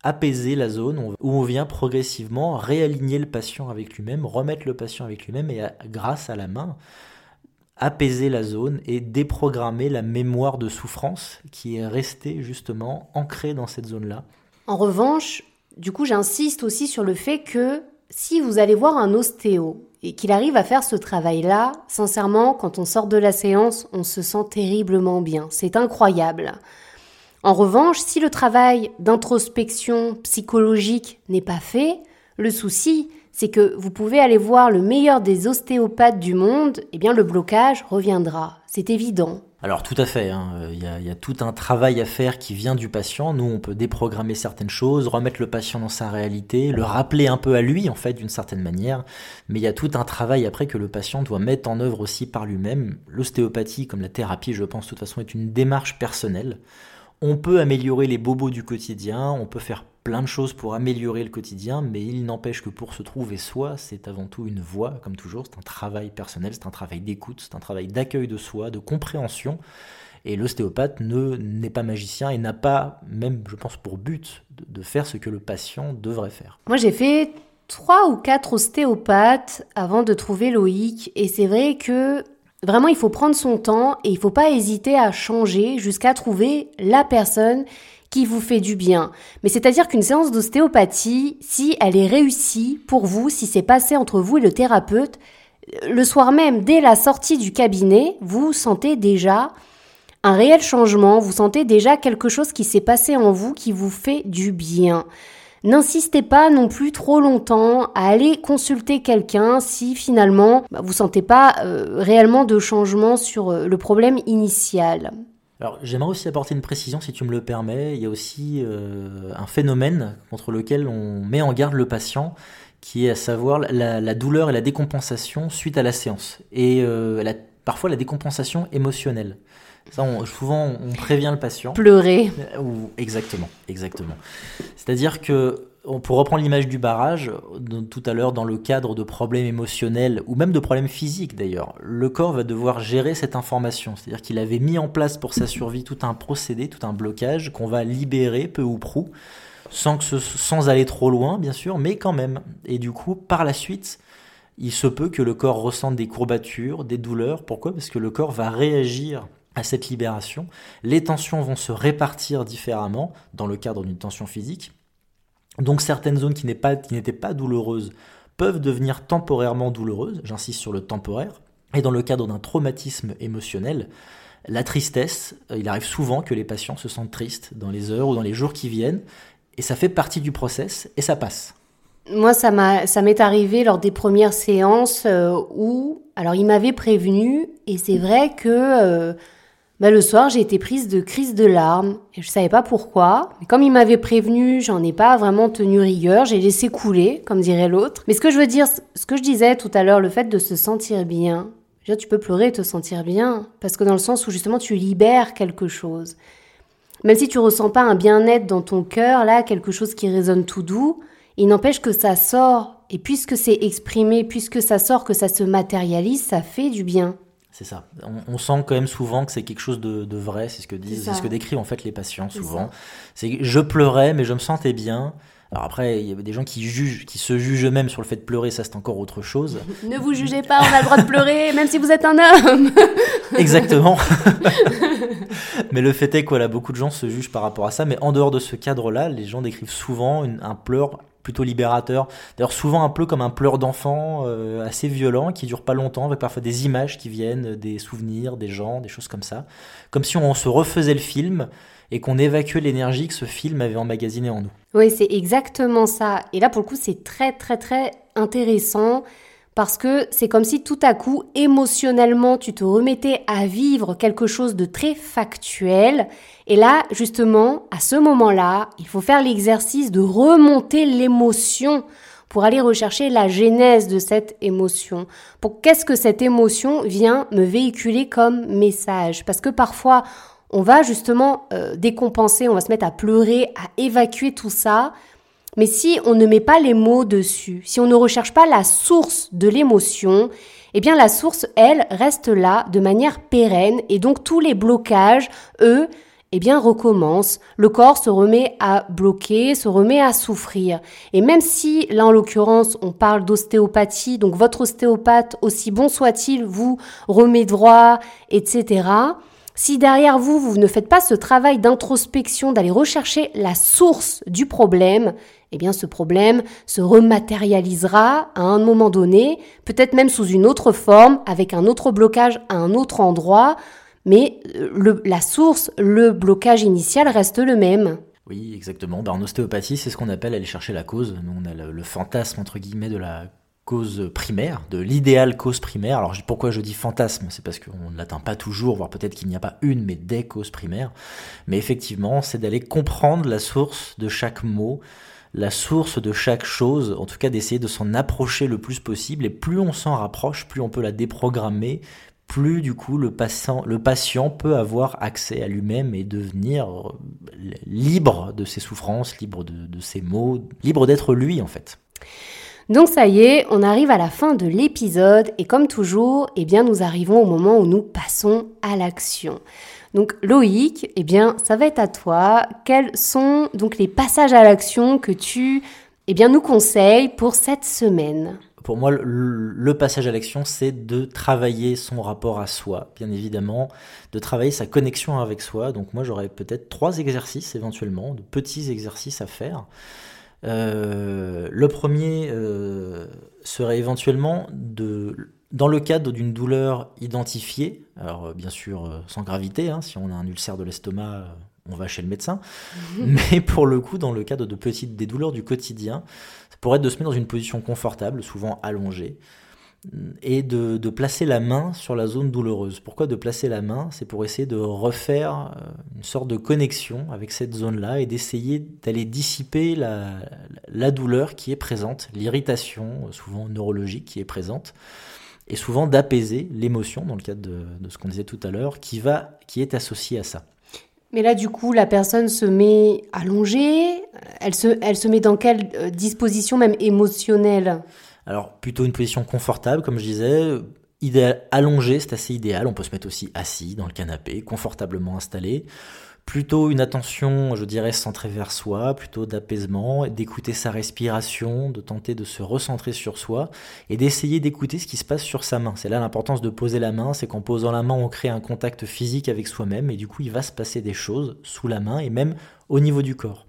apaiser la zone où on vient progressivement réaligner le patient avec lui-même, remettre le patient avec lui-même et grâce à la main, apaiser la zone et déprogrammer la mémoire de souffrance qui est restée justement ancrée dans cette zone-là. En revanche, du coup, j'insiste aussi sur le fait que si vous allez voir un ostéo et qu'il arrive à faire ce travail-là, sincèrement, quand on sort de la séance, on se sent terriblement bien. C'est incroyable. En revanche, si le travail d'introspection psychologique n'est pas fait, le souci, c'est que vous pouvez aller voir le meilleur des ostéopathes du monde, et eh bien le blocage reviendra. C'est évident. Alors tout à fait, hein. il, y a, tout un travail à faire qui vient du patient. Nous, on peut déprogrammer certaines choses, remettre le patient dans sa réalité, le rappeler un peu à lui, en fait, d'une certaine manière. Mais il y a tout un travail après que le patient doit mettre en œuvre aussi par lui-même. L'ostéopathie, comme la thérapie, je pense, de toute façon, est une démarche personnelle. On peut améliorer les bobos du quotidien, on peut faire plein de choses pour améliorer le quotidien, mais il n'empêche que pour se trouver soi, c'est avant tout une voie, comme toujours, c'est un travail personnel, c'est un travail d'écoute, c'est un travail d'accueil de soi, de compréhension. Et l'ostéopathe ne n'est pas magicien et n'a pas, même je pense pour but, de, faire ce que le patient devrait faire. Moi j'ai fait trois ou quatre ostéopathes avant de trouver Loïc, et c'est vrai que Vraiment, il faut prendre son temps et il faut pas hésiter à changer jusqu'à trouver la personne qui vous fait du bien. Mais c'est-à-dire qu'une séance d'ostéopathie, si elle est réussie pour vous, si c'est passé entre vous et le thérapeute, le soir même, dès la sortie du cabinet, vous sentez déjà un réel changement, vous sentez déjà quelque chose qui s'est passé en vous qui vous fait du bien. N'insistez pas non plus trop longtemps à aller consulter quelqu'un si finalement bah, vous sentez pas euh, réellement de changement sur euh, le problème initial. Alors j'aimerais aussi apporter une précision si tu me le permets. Il y a aussi euh, un phénomène contre lequel on met en garde le patient qui est à savoir la, douleur et la décompensation suite à la séance et parfois la décompensation émotionnelle. Ça, souvent, on prévient le patient. Pleurer. Ou, exactement, exactement. C'est-à-dire que, pour reprendre l'image du barrage, tout à l'heure, dans le cadre de problèmes émotionnels, ou même de problèmes physiques d'ailleurs, le corps va devoir gérer cette information. C'est-à-dire qu'il avait mis en place pour sa survie tout un procédé, tout un blocage qu'on va libérer peu ou prou, sans, que sans aller trop loin, bien sûr, mais quand même. Et du coup, par la suite, il se peut que le corps ressente des courbatures, des douleurs. Pourquoi? Parce que le corps va réagir à cette libération. Les tensions vont se répartir différemment dans le cadre d'une tension physique. Donc certaines zones qui n'étaient pas, douloureuses peuvent devenir temporairement douloureuses, j'insiste sur le temporaire. Et dans le cadre d'un traumatisme émotionnel, la tristesse, euh, il arrive souvent que les patients se sentent tristes dans les heures ou dans les jours qui viennent, et ça fait partie du process, et ça passe. Moi, ça m'est arrivé lors des premières séances euh, où, alors il m'avait prévenu, et c'est vrai que euh, bah, le soir, j'ai été prise de crise de larmes et je savais pas pourquoi. Mais comme il m'avait prévenu, j'en ai pas vraiment tenu rigueur, j'ai laissé couler, comme dirait l'autre. Mais ce que je veux dire, ce que je disais tout à l'heure, le fait de se sentir bien. tu peux pleurer et te sentir bien parce que dans le sens où justement tu libères quelque chose. Même si tu ressens pas un bien-être dans ton cœur, là, quelque chose qui résonne tout doux, il n'empêche que ça sort. Et puisque c'est exprimé, puisque ça sort, que ça se matérialise, ça fait du bien. C'est ça. On, sent quand même souvent que c'est quelque chose de, vrai. C'est ce que disent, c'est ce que décrivent en fait les patients souvent. C'est je pleurais, mais je me sentais bien. Alors après, il y a des gens qui jugent, qui se jugent eux-mêmes sur le fait de pleurer, ça c'est encore autre chose. ne vous jugez pas, on a le droit de pleurer, même si vous êtes un homme. Exactement. mais le fait est que voilà, beaucoup de gens se jugent par rapport à ça. Mais en dehors de ce cadre-là, les gens décrivent souvent un pleur plutôt libérateur. D'ailleurs, souvent un peu comme un pleur d'enfant euh, assez violent qui dure pas longtemps, avec parfois des images qui viennent, des souvenirs, des gens, des choses comme ça. Comme si on se refaisait le film et qu'on évacuait l'énergie que ce film avait emmagasinée en nous. Oui, c'est exactement ça. Et là, pour le coup, c'est très, très, très intéressant parce que c'est comme si tout à coup, émotionnellement, tu te remettais à vivre quelque chose de très factuel. Et là, justement, à ce moment-là, il faut faire l'exercice de remonter l'émotion pour aller rechercher la genèse de cette émotion. Pour qu'est-ce que cette émotion vient me véhiculer comme message? Parce que parfois, on va justement euh, décompenser, on va se mettre à pleurer, à évacuer tout ça, mais si on ne met pas les mots dessus, si on ne recherche pas la source de l'émotion, eh bien la source, elle, reste là de manière pérenne et donc tous les blocages, eux, eh bien recommencent. Le corps se remet à bloquer, se remet à souffrir. Et même si là en l'occurrence on parle d'ostéopathie, donc votre ostéopathe, aussi bon soit-il, vous remet droit, etc. Si derrière vous, vous ne faites pas ce travail d'introspection, d'aller rechercher la source du problème, eh bien ce problème se rematérialisera à un moment donné, peut-être même sous une autre forme, avec un autre blocage à un autre endroit, mais euh, la source, le blocage initial reste le même. Oui, exactement. Ben, en ostéopathie, c'est ce qu'on appelle aller chercher la cause. Nous, on a le, fantasme, entre guillemets, de la cause primaire, de l'idéal cause primaire. Alors pourquoi je dis fantasme? C'est parce qu'on ne l'atteint pas toujours, voire peut-être qu'il n'y a pas une, mais des causes primaires. Mais effectivement, c'est d'aller comprendre la source de chaque mot, la source de chaque chose, en tout cas d'essayer de s'en approcher le plus possible, et plus on s'en rapproche, plus on peut la déprogrammer, plus du coup le patient, peut avoir accès à lui-même et devenir euh, libre de ses souffrances, libre de, ses maux, libre d'être lui en fait. Donc ça y est, on arrive à la fin de l'épisode et comme toujours, eh bien nous arrivons au moment où nous passons à l'action. Donc Loïc, eh bien, ça va être à toi. Quels sont donc les passages à l'action que tu eh bien, nous conseilles pour cette semaine? Pour moi, le, passage à l'action, c'est de travailler son rapport à soi, bien évidemment, de travailler sa connexion avec soi. Donc moi, j'aurais peut-être trois exercices éventuellement, de petits exercices à faire. Euh, le premier euh, serait éventuellement de dans le cadre d'une douleur identifiée, alors euh, bien sûr sans gravité, hein, si on a un ulcère de l'estomac, on va chez le médecin, mais pour le coup, dans le cadre de petites des douleurs du quotidien, ça pourrait être de se mettre dans une position confortable, souvent allongée, et de, placer la main sur la zone douloureuse. Pourquoi de placer la main? C'est pour essayer de refaire une sorte de connexion avec cette zone-là et d'essayer d'aller dissiper la, douleur qui est présente, l'irritation, souvent neurologique, qui est présente, et souvent d'apaiser l'émotion, dans le cadre de, ce qu'on disait tout à l'heure, qui, qui est associée à ça. Mais là, du coup, la personne se met allongée, elle se, elle se met dans quelle euh, disposition même émotionnelle? Alors, plutôt une position confortable, comme je disais, idéal, allongée, c'est assez idéal. On peut se mettre aussi assis dans le canapé, confortablement installé plutôt une attention, je dirais, centrée vers soi, plutôt d'apaisement, d'écouter sa respiration, de tenter de se recentrer sur soi et d'essayer d'écouter ce qui se passe sur sa main. C'est là l'importance de poser la main, c'est qu'en posant la main, on crée un contact physique avec soi-même et du coup, il va se passer des choses sous la main et même au niveau du corps.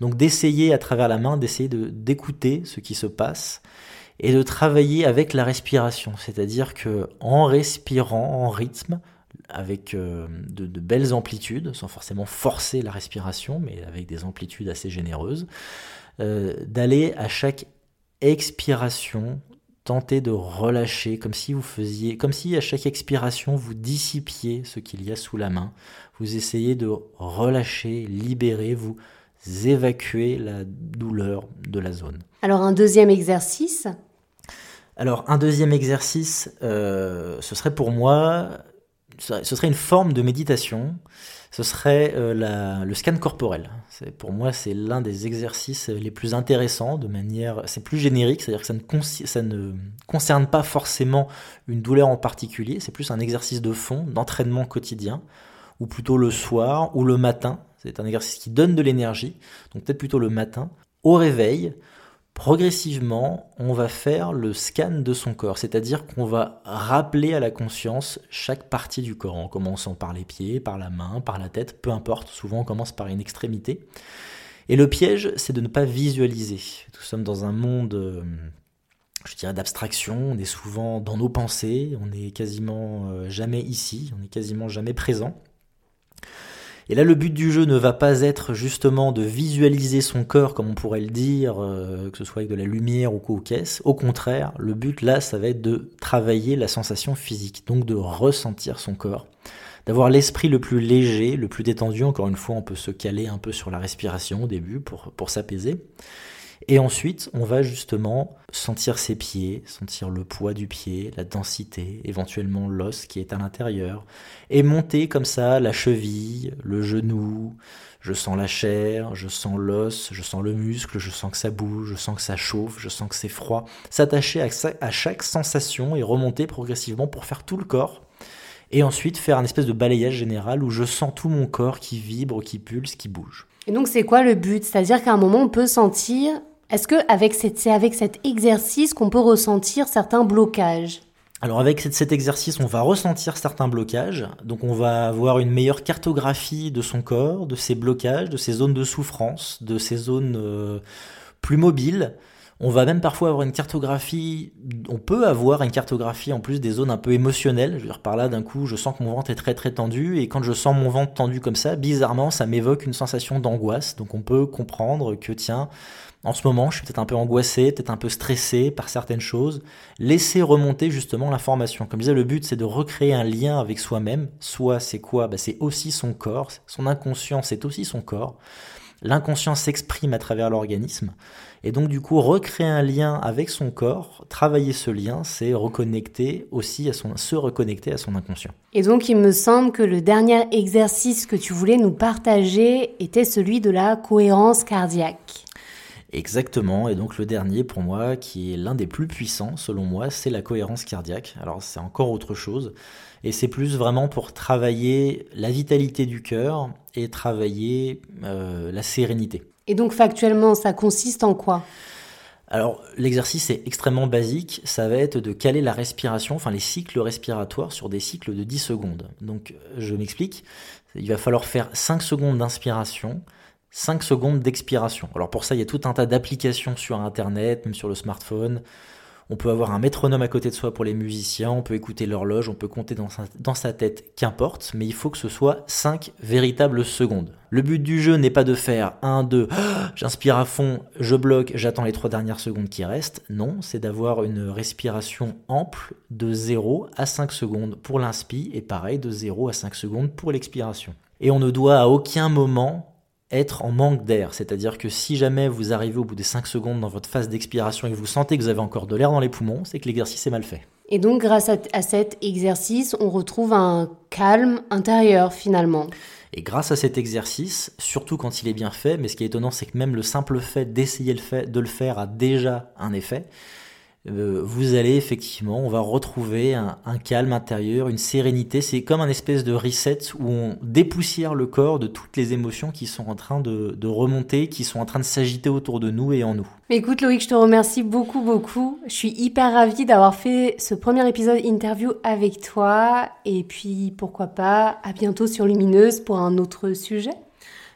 Donc d'essayer à travers la main, d'essayer de d'écouter ce qui se passe et de travailler avec la respiration, c'est-à-dire que en respirant en rythme, avec euh, de, belles amplitudes, sans forcément forcer la respiration, mais avec des amplitudes assez généreuses, euh, d'aller à chaque expiration tenter de relâcher, comme si vous faisiez, comme si à chaque expiration vous dissipiez ce qu'il y a sous la main. Vous essayez de relâcher, libérer, vous évacuer la douleur de la zone. Alors un deuxième exercice alors un deuxième exercice, euh, ce serait pour moi ce serait une forme de méditation. Ce serait euh, le scan corporel. Pour moi, c'est l'un des exercices les plus intéressants de manière. C'est plus générique, c'est-à-dire que ça ne, ça ne concerne pas forcément une douleur en particulier. C'est plus un exercice de fond, d'entraînement quotidien, ou plutôt le soir ou le matin. C'est un exercice qui donne de l'énergie, donc peut-être plutôt le matin, au réveil, Progressivement, on va faire le scan de son corps, c'est-à-dire qu'on va rappeler à la conscience chaque partie du corps, en commençant par les pieds, par la main, par la tête, peu importe, souvent on commence par une extrémité. Et le piège, c'est de ne pas visualiser. Nous sommes dans un monde, euh, je dirais, d'abstraction, on est souvent dans nos pensées, on n'est quasiment euh, jamais ici, on n'est quasiment jamais présent. Et là, le but du jeu ne va pas être justement de visualiser son corps, comme on pourrait le dire, euh, que ce soit avec de la lumière ou quoi caisse. Au contraire, le but là, ça va être de travailler la sensation physique, donc de ressentir son corps, d'avoir l'esprit le plus léger, le plus détendu. Encore une fois, on peut se caler un peu sur la respiration au début pour, pour s'apaiser. Et ensuite, on va justement sentir ses pieds, sentir le poids du pied, la densité, éventuellement l'os qui est à l'intérieur, et monter comme ça la cheville, le genou, je sens la chair, je sens l'os, je sens le muscle, je sens que ça bouge, je sens que ça chauffe, je sens que c'est froid. S'attacher à, chaque sensation et remonter progressivement pour faire tout le corps. Et ensuite faire un espèce de balayage général où je sens tout mon corps qui vibre, qui pulse, qui bouge. Et donc c'est quoi le but? C'est-à-dire qu'à un moment on peut sentir est-ce que avec c'est avec cet exercice qu'on peut ressentir certains blocages? Alors avec cet exercice, on va ressentir certains blocages, donc on va avoir une meilleure cartographie de son corps, de ses blocages, de ses zones de souffrance, de ses zones euh, plus mobiles. On va même parfois avoir une cartographie, on peut avoir une cartographie en plus des zones un peu émotionnelles. Je veux dire par là, d'un coup, je sens que mon ventre est très très tendu, et quand je sens mon ventre tendu comme ça, bizarrement, ça m'évoque une sensation d'angoisse. Donc on peut comprendre que tiens, en ce moment, je suis peut-être un peu angoissé, peut-être un peu stressé par certaines choses. Laisser remonter justement l'information. Comme je disais, le but, c'est de recréer un lien avec soi-même. Soit c'est quoi? Bah, C'est aussi son corps. Son inconscient, c'est aussi son corps. L'inconscient s'exprime à travers l'organisme. Et donc, du coup, recréer un lien avec son corps, travailler ce lien, c'est reconnecter aussi à son, se reconnecter à son inconscient. Et donc, il me semble que le dernier exercice que tu voulais nous partager était celui de la cohérence cardiaque. Exactement, et donc le dernier pour moi, qui est l'un des plus puissants selon moi, c'est la cohérence cardiaque. Alors c'est encore autre chose, et c'est plus vraiment pour travailler la vitalité du cœur et travailler euh, la sérénité. Et donc factuellement, ça consiste en quoi? Alors l'exercice est extrêmement basique, ça va être de caler la respiration, enfin les cycles respiratoires sur des cycles de 10 secondes. Donc je m'explique, il va falloir faire 5 secondes d'inspiration, 5 secondes d'expiration. Alors pour ça, il y a tout un tas d'applications sur Internet, même sur le smartphone. On peut avoir un métronome à côté de soi pour les musiciens, on peut écouter l'horloge, on peut compter dans sa, tête, qu'importe, mais il faut que ce soit 5 véritables secondes. Le but du jeu n'est pas de faire 1, 2, j'inspire à fond, je bloque, j'attends les 3 dernières secondes qui restent. Non, c'est d'avoir une respiration ample de 0 à 5 secondes pour l'inspi et pareil de 0 à 5 secondes pour l'expiration. Et on ne doit à aucun moment être en manque d'air. C'est-à-dire que si jamais vous arrivez au bout des 5 secondes dans votre phase d'expiration et que vous sentez que vous avez encore de l'air dans les poumons, c'est que l'exercice est mal fait. Et donc grâce à, cet exercice, on retrouve un calme intérieur finalement. Et grâce à cet exercice, surtout quand il est bien fait, mais ce qui est étonnant, c'est que même le simple fait d'essayer de le faire a déjà un effet. Euh, vous allez effectivement, on va retrouver un, calme intérieur, une sérénité. C'est comme un espèce de reset où on dépoussière le corps de toutes les émotions qui sont en train de, remonter, qui sont en train de s'agiter autour de nous et en nous. écoute Loïc, je te remercie beaucoup, beaucoup. Je suis hyper ravie d'avoir fait ce premier épisode interview avec toi. Et puis, pourquoi pas, à bientôt sur Lumineuse pour un autre sujet.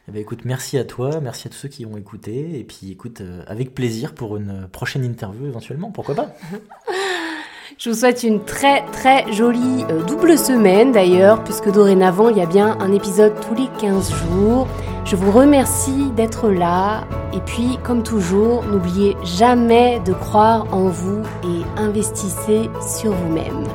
Eh ben, écoute, merci à toi, merci à tous ceux qui ont écouté, et puis écoute, euh, avec plaisir pour une prochaine interview éventuellement, pourquoi pas Je vous souhaite une très très jolie euh, double semaine d'ailleurs, puisque dorénavant il y a bien un épisode tous les 15 jours. Je vous remercie d'être là, et puis comme toujours, n'oubliez jamais de croire en vous et investissez sur vous-même.